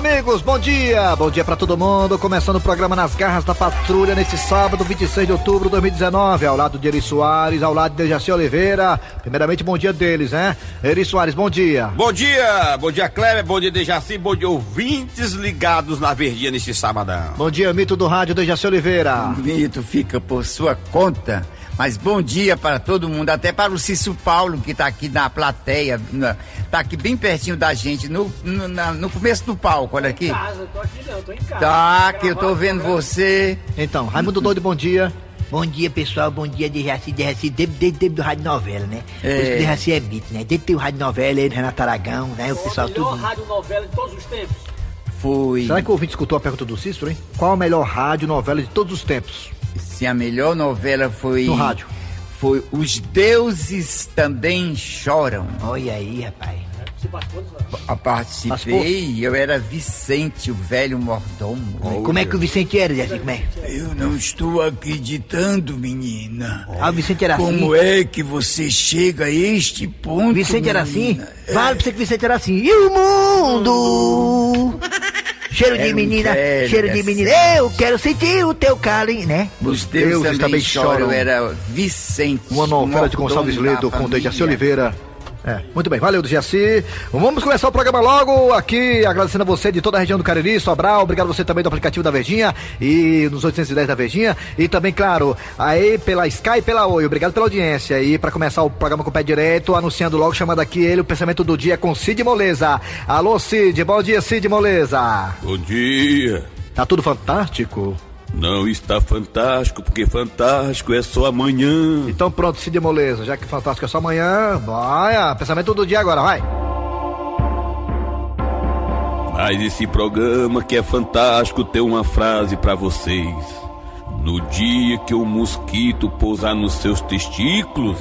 amigos, bom dia! Bom dia para todo mundo. Começando o programa Nas Garras da Patrulha nesse sábado, 26 de outubro de 2019. Ao lado de Eri Soares, ao lado de Jaci Oliveira. Primeiramente, bom dia deles, né? Eri Soares, bom dia. Bom dia, bom dia, Kleber, bom dia, Dejaci, bom dia, ouvintes ligados na verdinha neste sabadão. Bom dia, Mito do Rádio, Dejaci Oliveira. Mito fica por sua conta. Mas bom dia para todo mundo, até para o Cício Paulo, que está aqui na plateia, está aqui bem pertinho da gente, no, no, na, no começo do palco, olha aqui. Tô em casa, tô aqui não, tô em casa. Tá, que eu tô vendo você. Então, Raimundo Doido, bom dia. Bom dia, pessoal. Bom dia, Dejaci. Dejaci, desde, desde, desde do Rádio Novela, né? É. Por isso que Dejaci é beat, né? Desde o Rádio Novela, ele, Renato Aragão, né? O pessoal tudo. melhor Rádio Novela de todos os tempos. Foi. Será que o ouvinte escutou a pergunta do Cícero, hein? Qual a melhor rádio novela de todos os tempos? Se a melhor novela foi. No rádio foi Os Deuses Também Choram. Olha aí, rapaz. Eu participei, eu era Vicente, o velho mordomo. Como é que o Vicente era? Como é? Eu não estou acreditando, menina. Ah, o Vicente era Como assim? Como é que você chega a este ponto? Vicente menina? era assim? É. Vale pra você que Vicente era assim. E o mundo? Cheiro de menina, cheiro de menina. Eu quero sentir o teu carinho, né? Os deuses, deuses também, choram. Era Vicente. Uma novela de Gonçalves Ledo com Dejaci Oliveira. É, muito bem, valeu do Giaci. Vamos começar o programa logo aqui, agradecendo a você de toda a região do Cariri, Sobral, obrigado a você também do aplicativo da Verdinha e nos 810 da Verdinha e também, claro, aí pela Sky e pela Oi, obrigado pela audiência e para começar o programa com o pé direito, anunciando logo, chamando aqui ele, o pensamento do dia com Cid Moleza. Alô Cid, bom dia Cid Moleza. Bom dia. Tá tudo fantástico? Não está fantástico, porque fantástico é só amanhã. Então pronto, Cid Moleza, já que fantástico é só amanhã, vai, pensamento do dia agora, vai. Mas esse programa que é fantástico tem uma frase para vocês. No dia que o mosquito pousar nos seus testículos,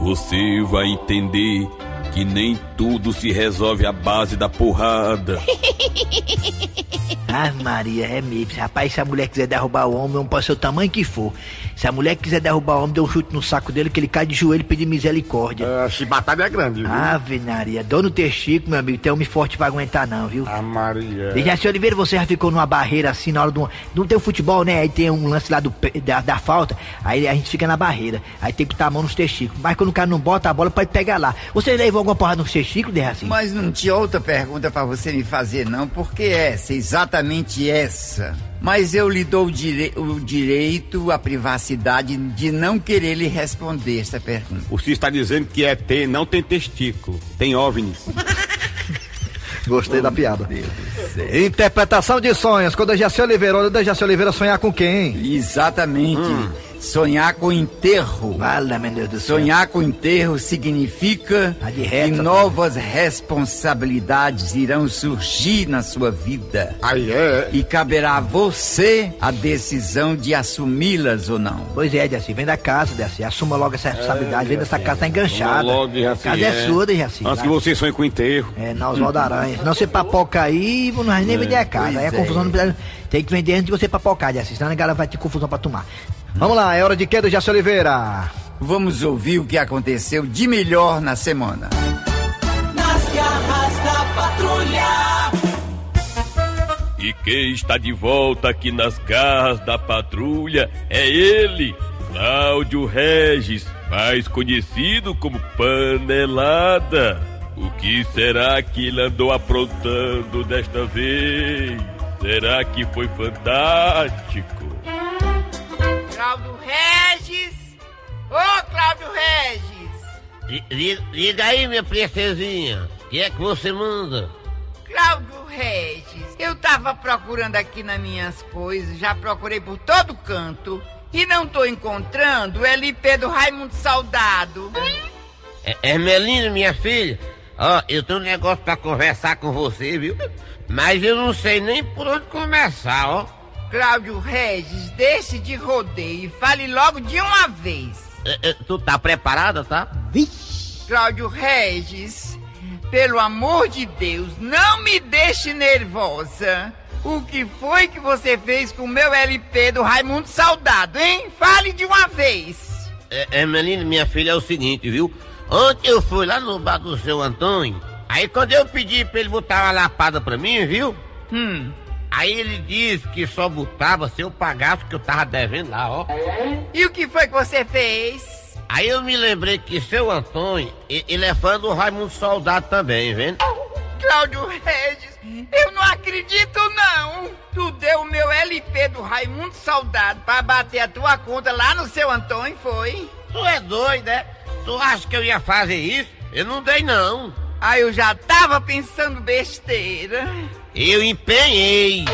você vai entender que nem tudo se resolve à base da porrada. Ah, Maria, é mesmo. Rapaz, se a mulher quiser derrubar o homem, pode ser o tamanho que for. Se a mulher quiser derrubar o homem, dê um chute no saco dele, que ele cai de joelho e pedir misericórdia. A chibatada é grande, viu? Ave Maria, dor no testículo, meu amigo, tem homem forte pra aguentar não, viu? Ah, Maria. Dejaci Oliveira, você já ficou numa barreira assim na hora do... Não tem o futebol, né? Aí tem um lance lá do, da, da falta, aí a gente fica na barreira. Aí tem que botar a mão nos testículos. Mas quando o cara não bota a bola, pode pegar lá. Você levou alguma porrada nos testículos, Dejaci? Mas não tinha outra pergunta pra você me fazer, não, porque essa, exatamente essa mas eu lhe dou o, dire o, direito, a privacidade de não querer lhe responder essa pergunta. O senhor está dizendo que é ter, não tem testículo, tem OVNIs. Gostei oh, da piada. Interpretação de sonhos. Quando a Jaci Oliveira, olha o Jaci Oliveira sonhar com quem? Exatamente. Hum. Sonhar com enterro. Fala, meu Deus do céu. Sonhar com enterro significa que novas responsabilidades irão surgir na sua vida. Aí é. E caberá a você a decisão de assumi-las ou não. Pois é, Dejaci, vem da casa, Dejaci. Assuma logo essa responsabilidade. É, vem dessa casa, tá enganchada. Logo, Dejaci, a casa é, é sua, Dejaci. Antes que você sonhe com enterro. É, na Oswaldo Aranha. Senão você papoca aí, não vai nem é, vender a casa. Aí a confusão não precisa. Tem que vender antes de você papocar, Dejaci. Senão a galera vai ter confusão pra tomar. Vamos lá, é hora de queda, Jaci Oliveira. Vamos ouvir o que aconteceu de melhor na semana. Nas garras da patrulha. E quem está de volta aqui nas garras da patrulha é ele, Cláudio Regis, mais conhecido como Panelada. O que será que ele andou aprontando desta vez? Será que foi fantástico? Cláudio Regis! Ô, Cláudio Regis! Liga aí, minha princesinha. O que é que você manda? Cláudio Regis, eu tava procurando aqui nas minhas coisas, já procurei por todo canto e não tô encontrando o LP do Raimundo Saudado. É, Hermelina, minha filha, ó, eu tenho um negócio pra conversar com você, viu? Mas eu não sei nem por onde começar, ó. Cláudio Regis, deixe de rodeio e fale logo de uma vez. É, é, tu tá preparada, tá? Vixe. Cláudio Regis, pelo amor de Deus, não me deixe nervosa. O que foi que você fez com o meu LP do Raimundo Saudado, hein? Fale de uma vez. É, é menina, minha filha, é o seguinte, viu? Ontem eu fui lá no bar do seu Antônio. Aí quando eu pedi pra ele botar uma lapada pra mim, viu? Hum. Aí ele disse que só botava se eu pagasse o que eu tava devendo lá, ó. E o que foi que você fez? Aí eu me lembrei que seu Antônio, ele é fã do Raimundo Soldado também, vendo? Cláudio Regis, eu não acredito não. Tu deu o meu LP do Raimundo Soldado pra bater a tua conta lá no seu Antônio, foi? Tu é doido, é? Tu acha que eu ia fazer isso? Eu não dei, não. Ah, eu já tava pensando besteira. Eu empenhei.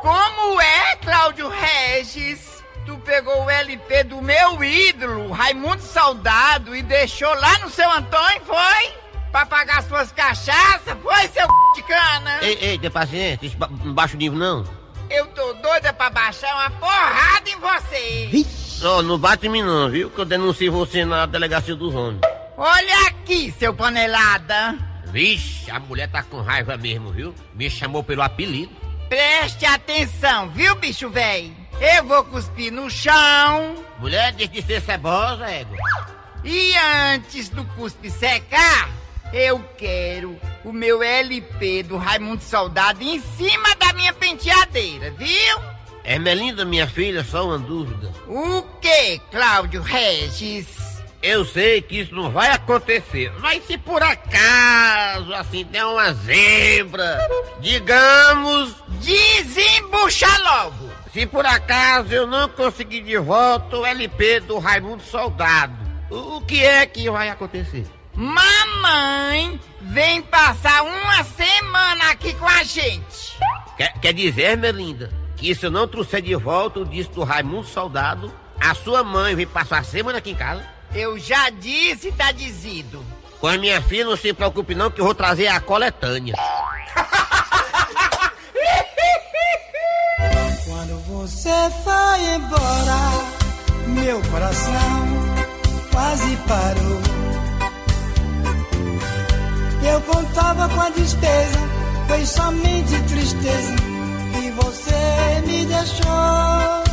Como é, Cláudio Regis? Tu pegou o LP do meu ídolo, Raimundo Soldado, e deixou lá no seu Antônio, foi? Pra pagar suas cachaças, foi, seu c... de cana? Ei, ei, tem paciência, isso não baixa o nível, não. Eu tô doida pra baixar uma porrada em você. Não, não bate em mim, não, viu? Que eu denuncio você na delegacia dos homens. Olha aqui, seu panelada. Vixe, a mulher tá com raiva mesmo, viu? Me chamou pelo apelido. Preste atenção, viu, bicho velho? Eu vou cuspir no chão. Mulher, deixa de ser cebosa, égua. E antes do cuspe secar, eu quero o meu LP do Raimundo Soldado em cima da minha penteadeira, viu? Ermelinda, minha filha, só uma dúvida. O que, Cláudio Regis? Eu sei que isso não vai acontecer, mas se por acaso, assim, der uma zebra, digamos, Desembucha logo. se por acaso eu não conseguir de volta o LP do Raimundo Soldado, o que é que vai acontecer? Mamãe vem passar uma semana aqui com a gente. Quer, quer dizer, Ermelinda, que se eu não trouxer de volta o disco do Raimundo Soldado, a sua mãe vem passar a semana aqui em casa? Eu já disse, tá dizido. Com a minha filha, não se preocupe não, que eu vou trazer a coletânea. Quando você foi embora, meu coração quase parou. Eu contava com a despesa, foi somente tristeza que você me deixou.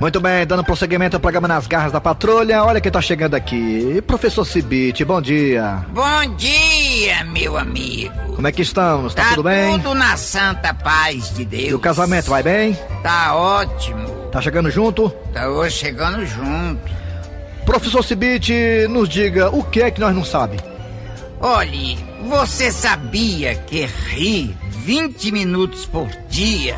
Muito bem, dando prosseguimento ao programa Nas Garras da Patrulha. Olha quem tá chegando aqui. Professor Cibite, bom dia. Bom dia, meu amigo. Como é que estamos? Tá, tudo bem? tudo na santa paz de Deus. E o casamento vai bem? Tá ótimo. Tá chegando junto? Tá hoje chegando junto. Professor Cibite, nos diga o que é que nós não sabe. Olhe, você sabia que rir 20 minutos por dia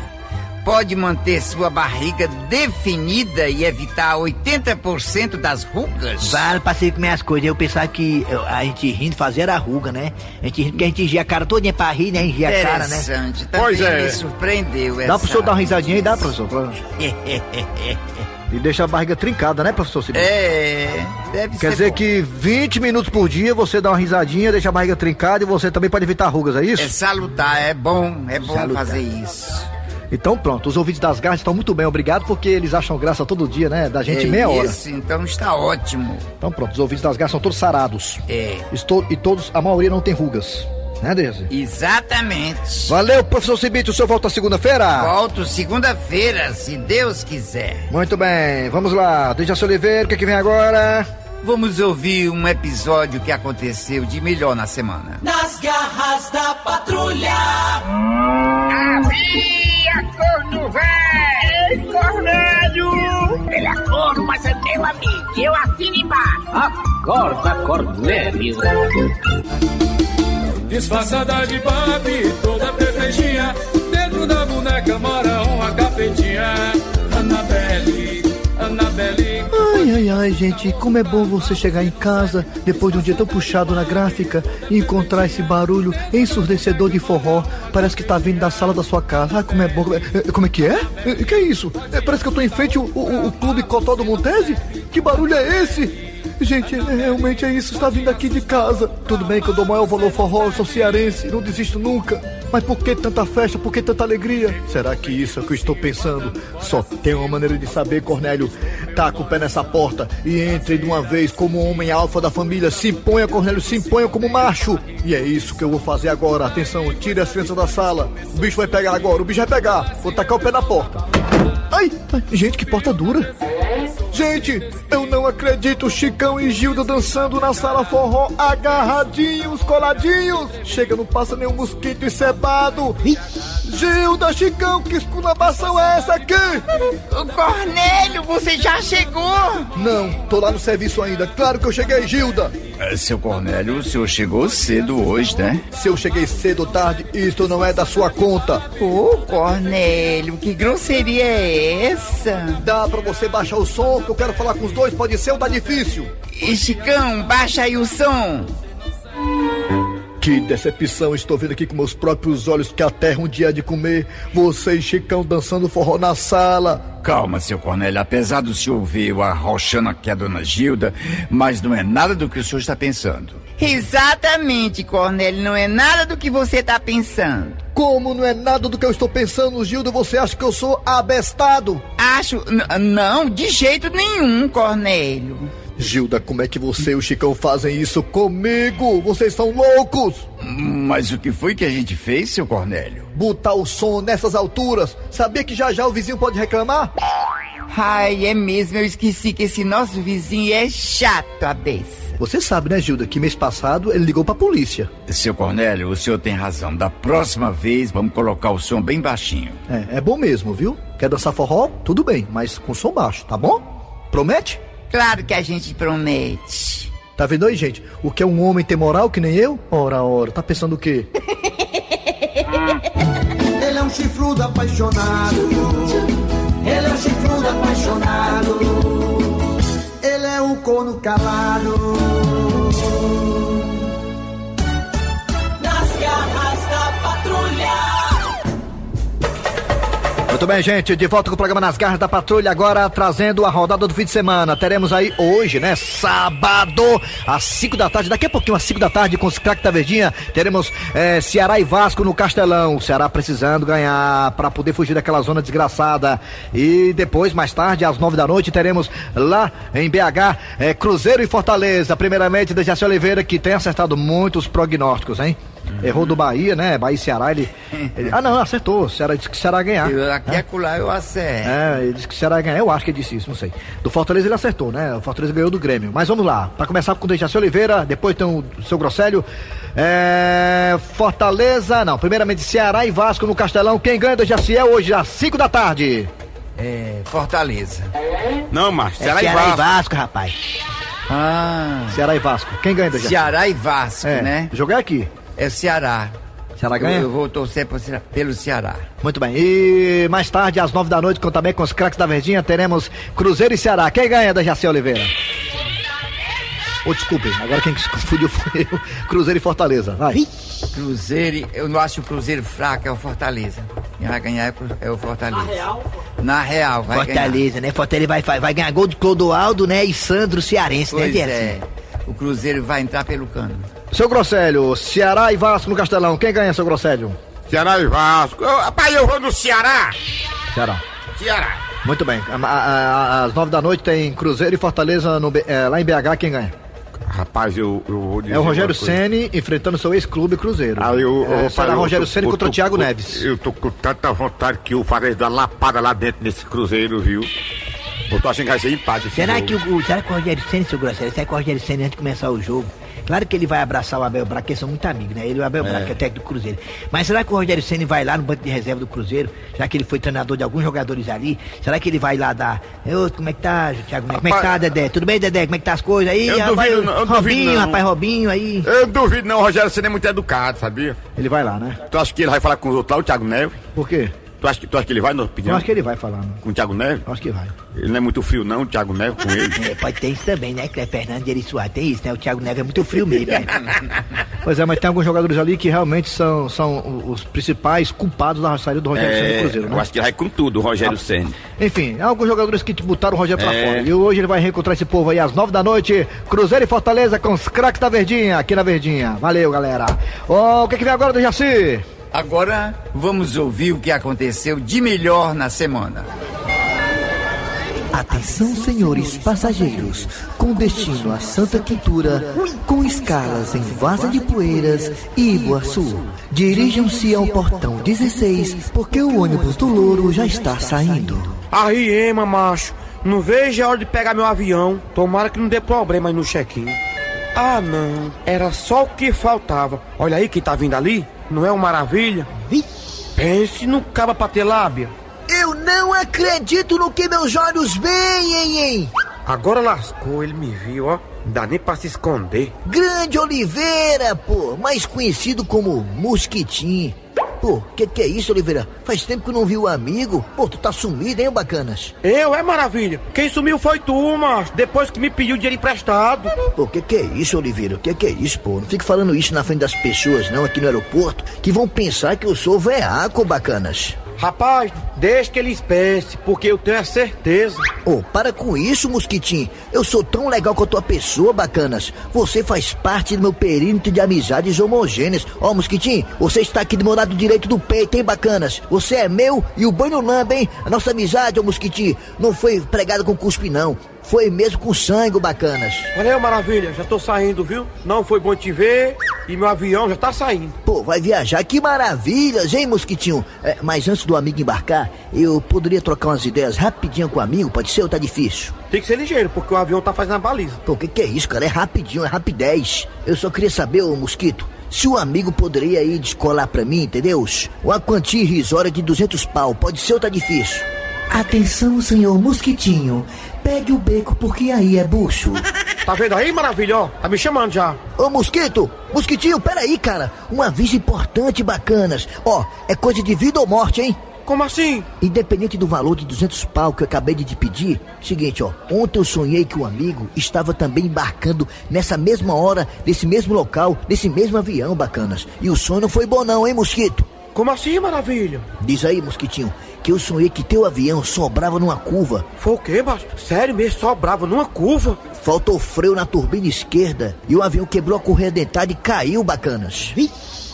pode manter sua barriga definida e evitar 80% das rugas? Vale, passei com minhas coisas. Eu pensava que a gente rindo fazia era ruga, né? A gente rindo porque a gente engia a cara todinha pra rir, né? Engia a cara, né? Interessante. Pois é. me surpreendeu Dá pro senhor dar uma risadinha aí, dá, professor? E deixa a barriga trincada, né, professor Cibite? É, deve Quer ser dizer bom. que 20 minutos por dia você dá uma risadinha, deixa a barriga trincada e você também pode evitar rugas, é isso? É salutar, é bom, é bom Salutar. fazer isso. Então pronto, os ouvintes das garras estão muito bem, obrigado, porque eles acham graça todo dia, né? Da gente é meia hora. Isso, então está ótimo. Então pronto, os ouvintes das garras são todos sarados. É. Estou, e todos, a maioria não tem rugas. Né, Deise? Exatamente. Valeu, professor Cibite, o senhor volta segunda-feira? Volto segunda-feira, se Deus quiser. Muito bem, vamos lá. Dejaci Oliveira, o que, é que vem agora? Vamos ouvir um episódio que aconteceu de melhor na semana. Nas garras da patrulha. Havia corno velho! Ei, Cornélio! Ele é corno, mas é meu amigo. Eu assino embaixo. Acorda, Cornélio. Disfarçada de Barbie, toda perfeitinha. Dentro da boneca mora uma capetinha. Annabelle, Annabelle. Ai, ai, ai, gente, como é bom você chegar em casa depois de um dia tão puxado na gráfica e encontrar esse barulho ensurdecedor de forró. Parece que tá vindo da sala da sua casa. Ai, como é bom. É, Como é que é? É, Que é isso? É, Parece que eu tô em frente ao, ao- ao Clube Cotó do Montese? Que barulho é esse? Gente, é, realmente é isso, está vindo aqui de casa. Tudo bem que eu dou maior valor forró, sou cearense, não desisto nunca. Mas por que tanta festa, por que tanta alegria? Será que isso é o que eu estou pensando? Só tem uma maneira de saber, Cornélio. Taca o pé nessa porta e entre de uma vez como homem alfa da família. Se imponha, Cornélio, se imponha como macho. E é isso que eu vou fazer agora. Atenção, tire as crianças da sala. O bicho vai pegar agora, o bicho vai pegar. Vou tacar o pé na porta. Ai, ai, gente, que porta dura. Gente, eu não acredito, Chicão e Gilda dançando na sala forró, agarradinhos, coladinhos. Chega, não passa nenhum mosquito encebado. Gilda, Chicão, que esculabação é essa aqui? Ô Cornélio, você já chegou? Não, tô lá no serviço ainda. Claro que eu cheguei, Gilda. É, seu Cornélio, o senhor chegou cedo hoje, né? Se eu cheguei cedo ou tarde, isto não é da sua conta. Ô Cornélio, que grosseria é essa? Dá pra você baixar o som, que eu quero falar com os dois, pode ser ou tá difícil? E Chicão, baixa aí o som. Que decepção, estou vendo aqui com meus próprios olhos que a terra um dia há de comer. Você e Chicão dançando forró na sala. Calma, seu Cornélio, apesar do senhor ver eu arrochando aqui a dona Gilda, mas não é nada do que o senhor está pensando. Exatamente, Cornélio, não é nada do que você tá pensando. Como não é nada do que eu estou pensando, Gilda, você acha que eu sou abestado? Acho. n- não, de jeito nenhum, Cornélio. Gilda, como é que você e o Chicão fazem isso comigo? Vocês são loucos! Mas o que foi que a gente fez, seu Cornélio? Botar o som nessas alturas. Sabia que já já o vizinho pode reclamar? Ai, é mesmo, eu esqueci que esse nosso vizinho é chato, a beça. Você sabe, né, Gilda, que mês passado ele ligou pra polícia. Seu Cornélio, o senhor tem razão. Da próxima vez, vamos colocar o som bem baixinho. É, é bom mesmo, viu? Quer dançar forró? Tudo bem, mas com som baixo, tá bom? Promete? Claro que a gente promete. Tá vendo aí, gente? O que é um homem ter moral que nem eu? Ora, ora, tá pensando o quê? Ele é um chifrudo apaixonado. Ele é um chifrudo apaixonado. Ele é um corno calado. Muito bem, gente, de volta com o programa Nas Garras da Patrulha, agora trazendo a rodada do fim de semana. Teremos aí hoje, né, sábado, às 5 da tarde, daqui a pouquinho, às 5 da tarde, com os craques da Verdinha, teremos eh, Ceará e Vasco no Castelão. O Ceará precisando ganhar para poder fugir daquela zona desgraçada. E depois, mais tarde, às 9 da noite, teremos lá em BH, eh, Cruzeiro e Fortaleza. Primeiramente, Dejaci Oliveira, que tem acertado muitos prognósticos, hein? Errou do Bahia, né? Bahia e Ceará, ele, ele- Ah, não, acertou. O Ceará disse que o Ceará ganhar. Eu, aqui e acolá eu acerto. É, ele disse que o Ceará ganhar. Eu acho que ele disse isso, não sei. Do Fortaleza ele acertou, né? O Fortaleza ganhou do Grêmio. Mas vamos lá. Pra começar com o Dejaci Oliveira, depois tem o seu Grosselho. É, Fortaleza, não. Primeiramente Ceará e Vasco no Castelão. Quem ganha, Dejaci, é hoje, às 5 da tarde. É, Fortaleza. Não, mas É Ceará, Ceará e e Vasco. Vasco, rapaz. Ah, Ceará e Vasco. Quem ganha, Dejaci? Ceará e Vasco, É, né? Joguei aqui. É o Ceará. Ceará Eu, ganha? eu vou torcer pro pelo Ceará. Muito bem. E mais tarde, às 9 da noite, com, também com os craques da Verdinha, teremos Cruzeiro e Ceará. Quem ganha, Dejaci Oliveira? Ô, desculpe, agora quem se confundiu foi eu. Cruzeiro e Fortaleza. Vai. Cruzeiro, eu não acho o Cruzeiro fraco, é o Fortaleza. Quem vai ganhar é o- é o Fortaleza. Na real? Na real, vai ganhar. Fortaleza, né? Fortaleza vai, vai, vai ganhar gol de Clodoaldo, né? E Sandro Cearense, né, Pois Jesse? é. O Cruzeiro vai entrar pelo cano. Seu Grosselho, Ceará e Vasco no Castelão. Quem ganha, seu Grosselho? Ceará e Vasco. Eu, rapaz, eu vou no Ceará. Ceará. Ceará. Muito bem. A- a- a- Às 9 da noite tem Cruzeiro e Fortaleza no é, lá em BH. Quem ganha? Rapaz, eu, eu vou dizer É o Rogério. Ceni enfrentando seu ex-clube Cruzeiro. Aí eu, É, eu, será eu Rogério Ceni contra o Thiago Neves. Eu tô com tanta vontade que o Fares dá lapada lá dentro nesse Cruzeiro, viu? Eu tô achando que vai ser empate. Será jogo. que o, o- será que o Rogério Senna, seu Grosselho, será que o Rogério Senna antes de começar o jogo? Claro que ele vai abraçar o Abel Braga, eles são muito amigos, né? Ele e o Abel Braga, que é técnico do Cruzeiro. Mas será que o Rogério Senna vai lá no banco de reserva do Cruzeiro? Será que ele foi treinador de alguns jogadores ali? Será que ele vai lá dar. Ô, como é que tá, Thiago? Neves? Como é que tá, Rapaz, Dedé? Tudo bem, Dedé? Como é que tá as coisas aí? Eu rapaz? duvido não, eu duvido Robinho, não. rapaz, Robinho aí. Eu duvido não, o Rogério Ceni é muito educado, sabia? Ele vai lá, né? Tu acha que ele vai falar com os outros lá, o Thiago Neves? Por quê? Tu acha que, tu acha que ele vai, na Eu opinião? acho que ele vai falar, né? Com o Thiago Neves? Eu acho que vai. Ele não é muito frio não, o Thiago Neves, com ele. É, pode ter isso também, né? Que é Fernando Soares. Tem isso, né? O Thiago Neves é muito frio mesmo, né? Pois é, mas tem alguns jogadores ali que realmente são, são os principais culpados da saída do Rogério Ceni do É, Cruzeiro, eu né? acho que vai com tudo, o Rogério Ceni. Enfim, há alguns jogadores que botaram o Rogério pra É. fora. E hoje ele vai reencontrar esse povo aí às nove da noite. Cruzeiro e Fortaleza com os craques da Verdinha, aqui na Verdinha. Valeu, galera. Ó, o que, que vem agora do Jaci? Agora vamos ouvir o que aconteceu de melhor na semana. Atenção, senhores passageiros, com destino a Santa Quintura, com escalas em Vaza de Poeiras e Iguaçu. Dirijam-se ao portão 16, porque o ônibus do Louro já está saindo. Aí, Ema, macho. Não vejo a hora de pegar meu avião. Tomara que não dê problema aí no check-in. Ah, não. Era só o que faltava. Olha aí quem tá vindo ali. Não é uma maravilha? Pense no caba pra ter lábia. Eu não acredito no que meus olhos veem, hein, hein? Agora lascou, ele me viu, ó. Não dá nem pra se esconder. Grande Oliveira, pô, mais conhecido como Mosquitinho. Pô, que que é isso, Oliveira? Faz tempo que eu não vi o amigo. Pô, tu tá sumido, hein, bacanas? Eu, é maravilha. Quem sumiu foi tu, macho. Depois que me pediu dinheiro emprestado. Pô, que que é isso, Oliveira? Que que é isso, pô? Não fique falando isso na frente das pessoas, não, aqui no aeroporto, que vão pensar que eu sou veaco, bacanas. Rapaz, deixa que eles pensem, porque eu tenho a certeza. Ô, para com isso, Mosquitinho. Eu sou tão legal com a tua pessoa, bacanas. Você faz parte do meu perímetro de amizades homogêneas. Ó, Mosquitinho, você está aqui do meu lado direito do peito, hein, bacanas? Você é meu e o banho lamba, hein? A nossa amizade, ô Mosquitinho, não foi pregada com cuspe, não. Foi mesmo com sangue, bacanas. Valeu, maravilha. Já tô saindo, viu? Não foi bom te ver e meu avião já tá saindo. Pô, vai viajar, que maravilhas, hein, Mosquitinho? É, mas antes do amigo embarcar, eu poderia trocar umas ideias rapidinho com o amigo, pode ser ou tá difícil? Tem que ser ligeiro, porque o avião tá fazendo a baliza. Pô, o que, que é isso, cara? É rapidinho, é rapidez. Eu só queria saber, ô Mosquito, se o amigo poderia aí descolar pra mim, entendeu? Uma quantia irrisória de 200 pau, pode ser ou tá difícil? Atenção, senhor Mosquitinho. Pegue o beco porque aí é bucho. Tá vendo aí, maravilha? Ó, tá me chamando já. Ô, Mosquito! Mosquitinho, peraí, cara. Um aviso importante, bacanas. Ó, é coisa de vida ou morte, hein? Como assim? Independente do valor de 200 pau que eu acabei de te pedir, seguinte, ó. Ontem eu sonhei que um amigo estava também embarcando nessa mesma hora, nesse mesmo local, nesse mesmo avião, bacanas. E o sonho não foi bom não, hein, Mosquito? Como assim, maravilha? Diz aí, Mosquitinho, que eu sonhei que teu avião sobrava numa curva. Foi o quê, macho? Sério mesmo, sobrava numa curva? Faltou freio na turbina esquerda e o avião quebrou a correia dentada e caiu, bacanas.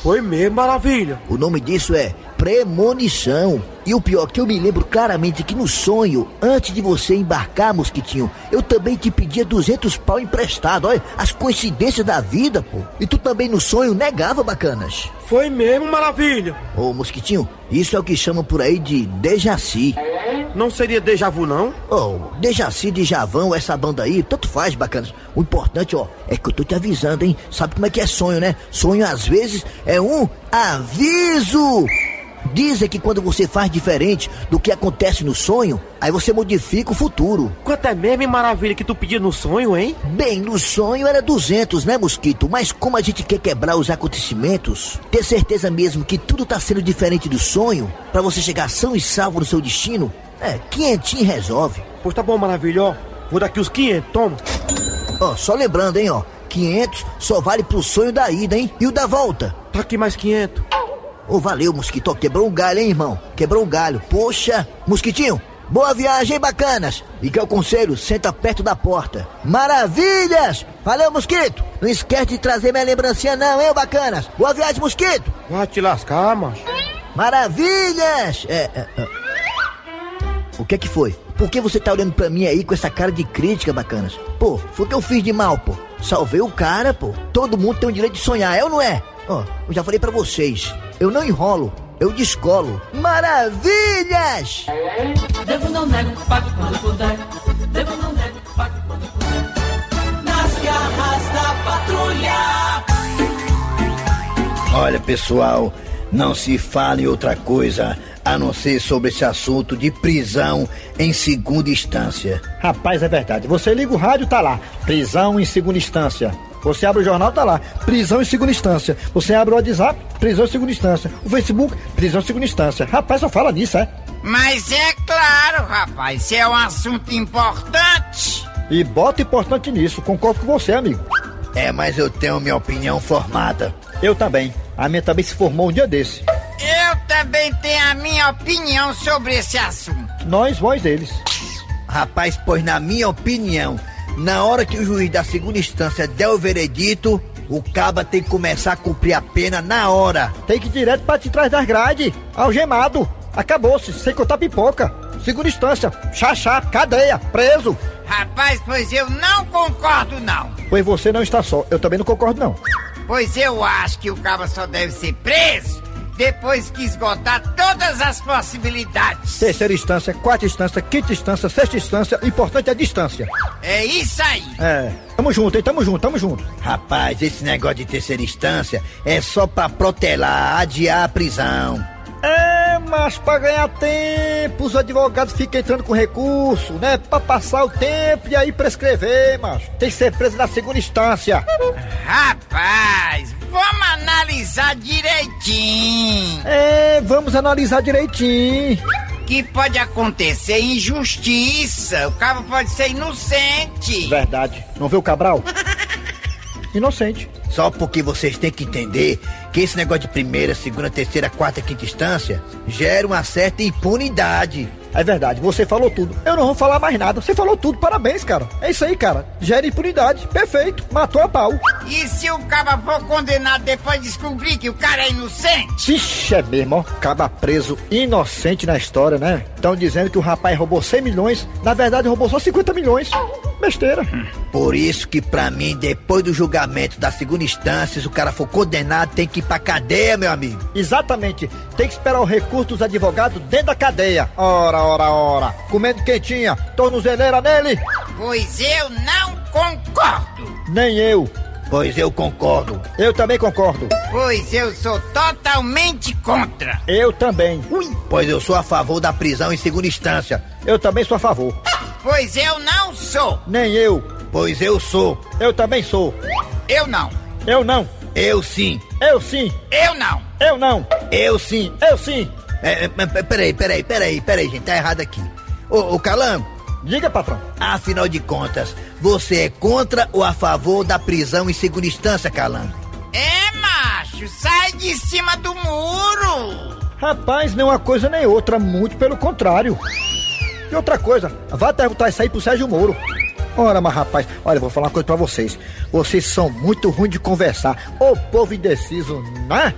Foi mesmo, maravilha. O nome disso é premonição. E o pior que eu me lembro claramente que no sonho, antes de você embarcar, Mosquitinho, eu também te pedia 200 pau emprestado. Olha, as coincidências da vida, pô. E tu também no sonho negava, bacanas. Foi mesmo, maravilha. Ô, Mosquitinho, isso é o que chamam por aí de Dejaci. Não seria déjà vu, não? Oh, Dejaci, Djavão, essa banda aí, tanto faz, bacanas. O importante, ó, é que eu tô te avisando, hein? Sabe como é que é sonho, né? Sonho, às vezes, é um aviso. Dizem que quando você faz diferente do que acontece no sonho, aí você modifica o futuro. Quanto é mesmo, maravilha, que tu pedia no sonho, hein? Bem, no sonho era 200, né, Mosquito? Mas como a gente quer quebrar os acontecimentos, ter certeza mesmo que tudo tá sendo diferente do sonho, pra você chegar são e salvo no seu destino, é, quinhentinho resolve. Pois tá bom, maravilha, ó. Vou dar aqui os 500, toma. Ó, só lembrando, hein, ó. 500 só vale pro sonho da ida, hein? E o da volta? Tá aqui mais 500. Ô, valeu, Mosquito. Quebrou um galho, hein, irmão? Quebrou um galho. Poxa, Mosquitinho, boa viagem, bacanas. E que é o conselho, senta perto da porta. Maravilhas! Valeu, Mosquito. Não esquece de trazer minha lembrancinha não, hein, bacanas. Boa viagem, Mosquito. Vai te lascar, macho. Maravilhas! É, é, é. O que é que foi? Por que você tá olhando pra mim aí com essa cara de crítica, bacanas? Pô, foi o que eu fiz de mal, pô. Salvei o cara, pô. Todo mundo tem o direito de sonhar, é ou não é? Ó, eu já falei pra vocês. Eu não enrolo, eu descolo. Maravilhas! Devo não nego, pago quando puder. Devo não nego, pago quando puder. Nas garras da patrulha. Olha, pessoal, não se fale outra coisa a não ser sobre esse assunto de prisão em segunda instância. Rapaz, é verdade. Você liga o rádio, tá lá. Prisão em segunda instância. Você abre o jornal, tá lá. Prisão em segunda instância. Você abre o WhatsApp, prisão em segunda instância. O Facebook, prisão em segunda instância. Rapaz, só fala nisso, é? Mas é claro, rapaz, se é um assunto importante. E bota importante nisso, concordo com você, amigo. É, mas eu tenho minha opinião formada. Eu também. A minha também se formou um dia desse. Eu também tenho a minha opinião sobre esse assunto. Nós, voz deles. Rapaz, pois na minha opinião, na hora que o juiz da segunda instância der o veredito, o caba tem que começar a cumprir a pena na hora. Tem que ir direto pra te trás das grades. Algemado. Acabou-se, sem contar pipoca. Segunda instância, chachá, cadeia, preso. Rapaz, pois eu não concordo não. Pois você não está só, eu também não concordo não. Pois eu acho que o caba só deve ser preso Depois que esgotar todas as possibilidades. Terceira instância, quarta instância, quinta instância, sexta instância, o importante é a distância. É isso aí. É. Tamo junto, hein? Tamo junto, tamo junto. Rapaz, esse negócio de terceira instância é só pra protelar, adiar a prisão. É, mas pra ganhar tempo, os advogados ficam entrando com recurso, né? Pra passar o tempo e aí prescrever, macho. Tem que ser preso na segunda instância. Rapaz, vamos analisar direitinho. É, vamos analisar direitinho. Que pode acontecer injustiça. O cara pode ser inocente. Verdade. Não o Cabral? Inocente. Só porque vocês têm que entender que esse negócio de primeira, segunda, terceira, quarta, quinta instância gera uma certa impunidade. É verdade, você falou tudo. Eu não vou falar mais nada. Você falou tudo, parabéns, cara. É isso aí, cara. Gera impunidade. Perfeito. Matou a pau. E se o cara for condenado depois de descobrir que o cara é inocente? Ixi, é mesmo, ó. Caba preso inocente na história, né? Estão dizendo que o rapaz roubou 100 milhões. Na verdade, roubou só 50 milhões. Besteira. Por isso que pra mim, depois do julgamento da segunda instância, se o cara for condenado, tem que ir pra cadeia, meu amigo. Exatamente. Tem que esperar o recurso dos advogados dentro da cadeia. Ora, ora, ora. Comendo quentinha. Tornozeleira nele. Pois eu não concordo. Nem eu. Pois eu concordo. Eu também concordo. Pois eu sou totalmente contra. Eu também. Ui. Pois eu sou a favor da prisão em segunda instância. Eu também sou a favor. Pois eu não sou. Nem eu. Pois eu sou. Eu também sou. Eu não. Eu não. Eu sim. Eu sim. Eu não. Eu não. Eu sim. Eu sim. É, é, é, peraí, peraí, peraí, peraí, gente. Tá errado aqui. Ô, ô Calango. Diga, patrão. Afinal de contas, você é contra ou a favor da prisão em segunda instância, Calango? É, macho. Sai de cima do muro. Rapaz, nem uma coisa nem outra. Muito pelo contrário. E outra coisa, vá perguntar isso aí pro Sérgio Moro. Ora, mas rapaz, olha, eu vou falar uma coisa pra vocês. Vocês são muito ruins de conversar. Ô povo indeciso, né?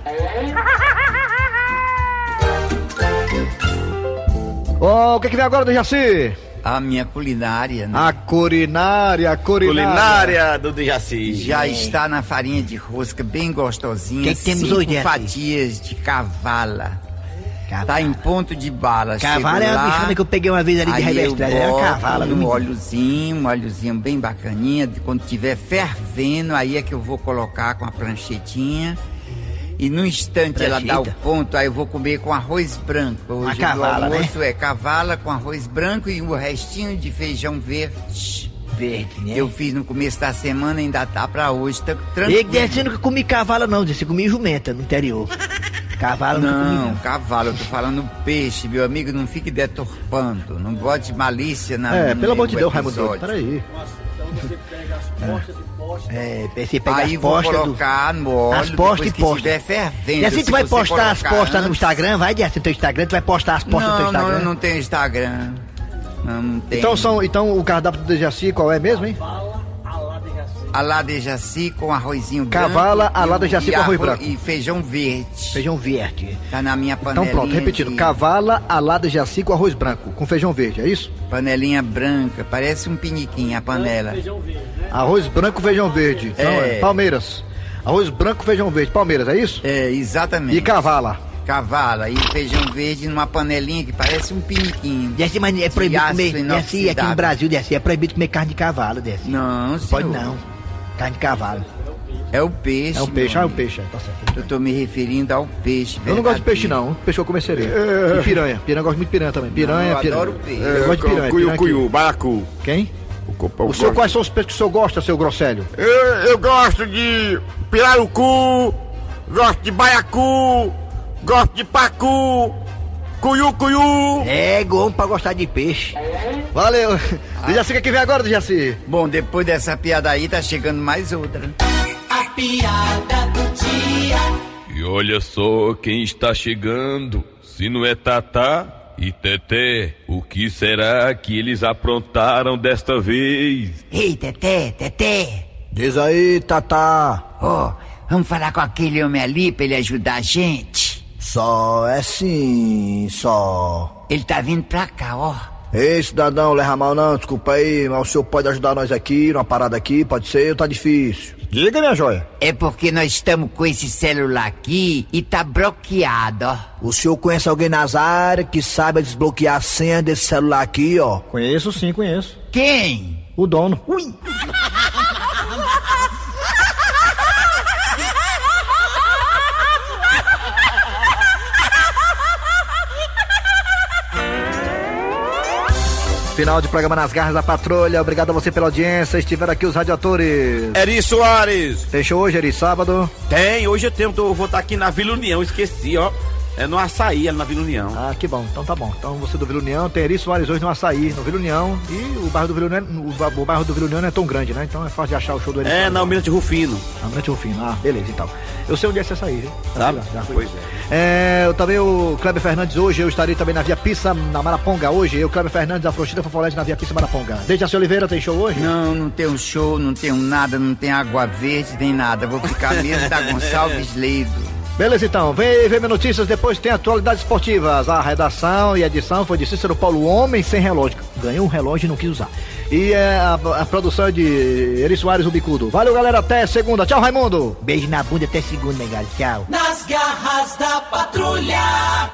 Oh, o que, que vem agora do Jaci? A minha culinária, né? A culinária, a culinária. Culinária do Dejaci. Já está na farinha de rosca, bem gostosinha. Que que temos cinco hoje, fatias de cavala. Tá em ponto de bala. Cavala Chego é uma bichona que eu peguei uma vez ali de Rebestrada. Era boto cavala, no viu? óleozinho, um óleozinho bem bacaninha. Quando tiver fervendo, aí é que eu vou colocar com a pranchetinha. E no instante ela dá o ponto, aí eu vou comer com arroz branco. Hoje cavala, o né? almoço é cavala com arroz branco e o restinho de feijão verde. Verde, né? Eu fiz no começo da semana, ainda tá pra hoje, tá E tranquilo. desse eu nunca comi cavala, não. Desse eu comi jumenta no interior. Cavalo Não, não. cavalo, eu tô falando peixe, meu amigo, não fique deturpando, não bote malícia na É, pelo amor de Deus, Raimundo. Episódio. Peraí. É, você pega Aí as vou postas do... no óleo, As postas e postas. estiver fervendo. E assim tu vai você postar as postas no antes- Instagram, vai, Dias, no teu Instagram, tu vai postar as postas no teu Não, não, Instagram. eu não tenho Instagram. Não, não tenho. Então, são, então o cardápio do Jaci qual é mesmo, hein? Alá de jaci com arrozinho Cavala, branco. alá de jaci com arroz arro- branco. E feijão verde. Feijão verde. Tá na minha Então panelinha. pronto, repetindo. de- Cavala, alada jaci com arroz branco, com feijão verde, é isso? Panelinha branca, parece um piniquinho a panela. Arroz branco, feijão verde. Então, É. Palmeiras. Arroz branco, feijão verde. Palmeiras, é isso? É, exatamente. E cavala. Cavala e feijão verde numa panelinha que parece um piniquinho. Desse, mas é De proibido aço comer. Desse, aqui no. Brasil, desse, é proibido comer carne de cavalo, desse. Não, Pode senhor. não. Carne de cavalo. É o peixe. É um peixe, ah, é um amigo. peixe, é, tá certo. Eu tô me referindo ao peixe. Eu não gosto de peixe, não. Peixe eu comer sereia. E piranha. Piranha eu gosto muito de piranha também. Piranha, Não, eu piranha. adoro peixe. Eu gosto de piranha. Cuiu, piranha cuiu, aqui. baiacu. Quem? O, O eu senhor, quais são os peixes que o senhor gosta, seu grosselho? Eu, eu gosto de pirarucu, gosto de baiacu, gosto de pacu, cuiu, cuiu. É, bom pra gostar de peixe. Valeu. Do Jaci, o que vem agora, do Jaci? Bom, depois dessa piada aí, tá chegando mais outra. A piada do dia. E olha só quem está chegando. Se não é Tatá e Teté, o que será que eles aprontaram desta vez? Ei, Teté, Teté. Diz aí, Tatá. Ó, vamos falar com aquele homem ali pra ele ajudar a gente. Só é sim, só. Ele tá vindo pra cá, ó. Ei, cidadão, leva mal não, desculpa aí, mas o senhor pode ajudar nós aqui, numa parada aqui, pode ser, ou tá difícil? Diga, minha joia. É porque nós estamos com esse celular aqui e tá bloqueado, ó. O senhor conhece alguém nas áreas que saiba desbloquear a senha desse celular aqui, ó? Conheço sim, conheço. Quem? O dono. Ui! Final de programa nas garras da patrulha. Obrigado a você pela audiência. Estiveram aqui os radiadores. Eri Soares. Show hoje, Eri, sábado? Tem, hoje eu tenho, tô- vou estar aqui na Vila União, esqueci, ó. É no açaí, ali na Vila União. Ah, que bom. Então tá bom. Então você do Vila União, tem Eri Soares hoje no Açaí, no Vila União. E o bairro do Vila União, o, ba- o bairro do Vila União não é tão grande, né? Então é fácil de achar o show do Eri É, Soares. na Almirante Rufino. Almirante Rufino. Ah, beleza, então. Eu sei onde é esse açaí, viu? Sabe? Já. Pois É, eu também, o Kleber Fernandes, hoje eu estarei também na Via Pista, na Maraponga. Hoje, eu, Kleber Fernandes, a Frouxida Fofolete na Via Pista Maraponga. Dejaci Oliveira tem show hoje? Não, não tem um show, não tem um nada, não tem água verde, nem nada. Vou ficar mesmo da Gonçalves Leido. Beleza, então. Vem, vem notícias, depois tem atualidades esportivas. A redação e a edição foi de Cícero Paulo, homem sem relógio. Ganhou um relógio e não quis usar. E é, a, a produção é de Eri Soares, o Bicudo. Valeu, galera. Até segunda. Tchau, Raimundo. Beijo na bunda até segunda, negado. Tchau. Nas garras da patrulha.